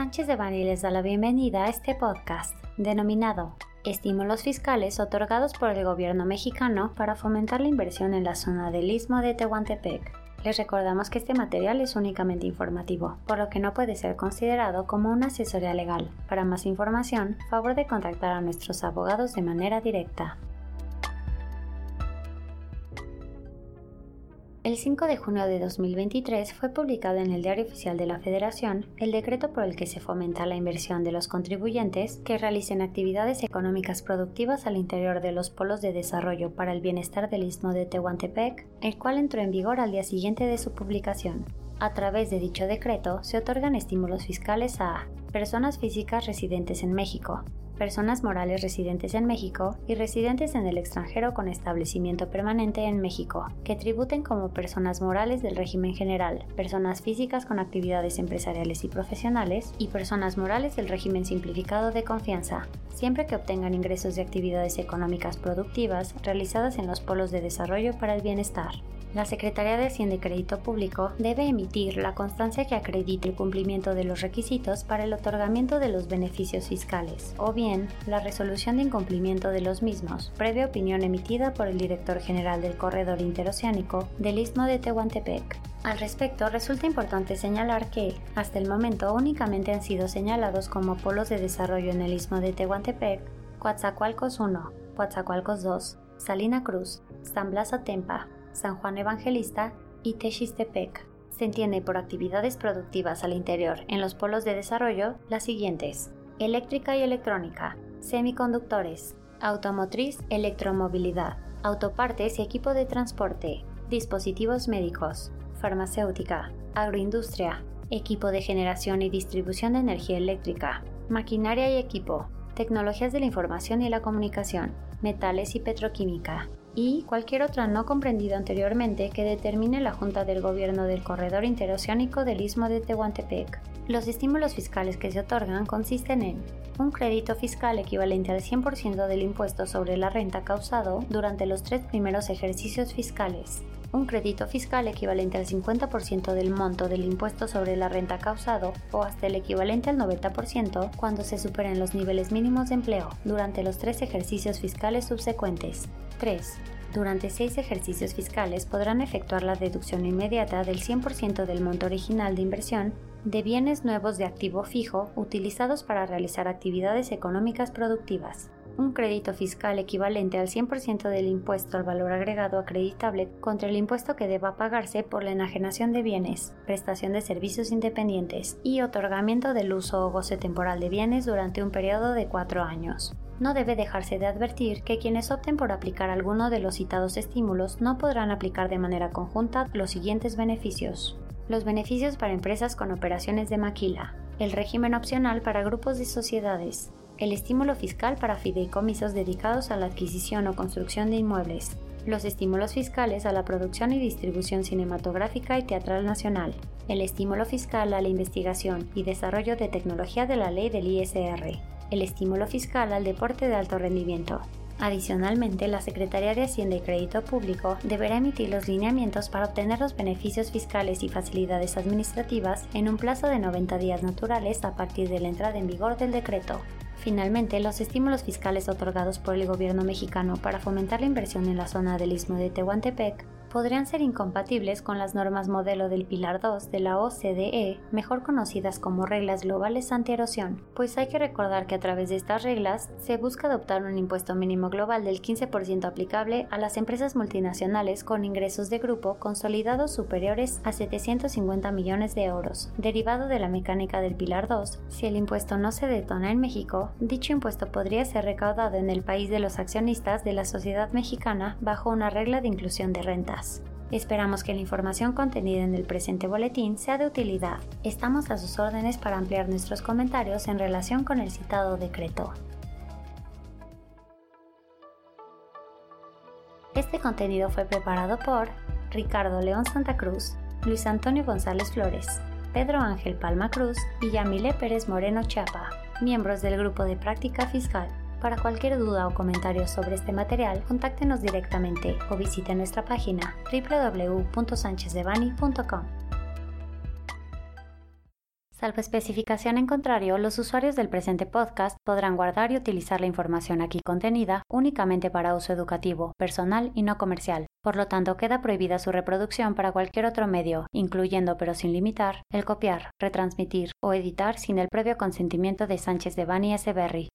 Sánchez de Bani les da la bienvenida a este podcast, denominado Estímulos fiscales otorgados por el gobierno mexicano para fomentar la inversión en la zona del istmo de Tehuantepec. Les recordamos que este material es únicamente informativo, por lo que no puede ser considerado como una asesoría legal. Para más información, favor de contactar a nuestros abogados de manera directa. El 5 de junio de 2023 fue publicado en el Diario Oficial de la Federación el decreto por el que se fomenta la inversión de los contribuyentes que realicen actividades económicas productivas al interior de los polos de desarrollo para el bienestar del istmo de Tehuantepec, el cual entró en vigor al día siguiente de su publicación. A través de dicho decreto se otorgan estímulos fiscales a personas físicas residentes en México, personas morales residentes en México y residentes en el extranjero con establecimiento permanente en México, que tributen como personas morales del régimen general, personas físicas con actividades empresariales y profesionales y personas morales del régimen simplificado de confianza, siempre que obtengan ingresos de actividades económicas productivas realizadas en los polos de desarrollo para el bienestar. La Secretaría de Hacienda y Crédito Público debe emitir la constancia que acredite el cumplimiento de los requisitos para el otorgamiento de los beneficios fiscales, o bien la resolución de incumplimiento de los mismos, previa opinión emitida por el director general del Corredor Interoceánico del Istmo de Tehuantepec. Al respecto, resulta importante señalar que, hasta el momento, únicamente han sido señalados como polos de desarrollo en el Istmo de Tehuantepec Coatzacoalcos 1, Coatzacoalcos 2, Salina Cruz, San Blas Atempa, San Juan Evangelista y Texistepec. Se entiende por actividades productivas al interior en los polos de desarrollo las siguientes: eléctrica y electrónica, semiconductores, automotriz, electromovilidad, autopartes y equipo de transporte, dispositivos médicos, farmacéutica, agroindustria, equipo de generación y distribución de energía eléctrica, maquinaria y equipo, tecnologías de la información y la comunicación, metales y petroquímica, y cualquier otra no comprendida anteriormente que determine la Junta del Gobierno del Corredor Interoceánico del Istmo de Tehuantepec. Los estímulos fiscales que se otorgan consisten en un crédito fiscal equivalente al 100% del impuesto sobre la renta causado durante los tres primeros ejercicios fiscales, un crédito fiscal equivalente al 50% del monto del impuesto sobre la renta causado o hasta el equivalente al 90% cuando se superen los niveles mínimos de empleo durante los tres ejercicios fiscales subsecuentes. 3. Durante seis ejercicios fiscales podrán efectuar la deducción inmediata del 100% del monto original de inversión de bienes nuevos de activo fijo utilizados para realizar actividades económicas productivas. Un crédito fiscal equivalente al 100% del impuesto al valor agregado acreditable contra el impuesto que deba pagarse por la enajenación de bienes, prestación de servicios independientes y otorgamiento del uso o goce temporal de bienes durante un periodo de cuatro años no debe dejarse de advertir que quienes opten por aplicar alguno de los citados estímulos no podrán aplicar de manera conjunta los siguientes beneficios. Los beneficios para empresas con operaciones de maquila, el régimen opcional para grupos de sociedades, el estímulo fiscal para fideicomisos dedicados a la adquisición o construcción de inmuebles, los estímulos fiscales a la producción y distribución cinematográfica y teatral nacional, el estímulo fiscal a la investigación y desarrollo de tecnología de la ley del ISR, el estímulo fiscal al deporte de alto rendimiento. Adicionalmente, la Secretaría de Hacienda y Crédito Público deberá emitir los lineamientos para obtener los beneficios fiscales y facilidades administrativas en un plazo de 90 días naturales a partir de la entrada en vigor del decreto. Finalmente, los estímulos fiscales otorgados por el gobierno mexicano para fomentar la inversión en la zona del istmo de Tehuantepec podrían ser incompatibles con las normas modelo del Pilar 2 de la OCDE, mejor conocidas como reglas globales anti-erosión, pues hay que recordar que a través de estas reglas se busca adoptar un impuesto mínimo global del 15% aplicable a las empresas multinacionales con ingresos de grupo consolidados superiores a 750 millones de euros. Derivado de la mecánica del Pilar 2, si el impuesto no se detona en México, dicho impuesto podría ser recaudado en el país de los accionistas de la sociedad mexicana bajo una regla de inclusión de renta. Esperamos que la información contenida en el presente boletín sea de utilidad. Estamos a sus órdenes para ampliar nuestros comentarios en relación con el citado decreto. Este contenido fue preparado por Ricardo León Santa Cruz, Luis Antonio González Flores, Pedro Ángel Palma Cruz y Yamile Pérez Moreno Chapa, miembros del Grupo de Práctica Fiscal. Para cualquier duda o comentario sobre este material, contáctenos directamente o visite nuestra página www.sanchezdevani.com. Salvo especificación en contrario, los usuarios del presente podcast podrán guardar y utilizar la información aquí contenida únicamente para uso educativo, personal y no comercial. Por lo tanto, queda prohibida su reproducción para cualquier otro medio, incluyendo pero sin limitar, el copiar, retransmitir o editar sin el previo consentimiento de Sánchez de Bani S. Berry,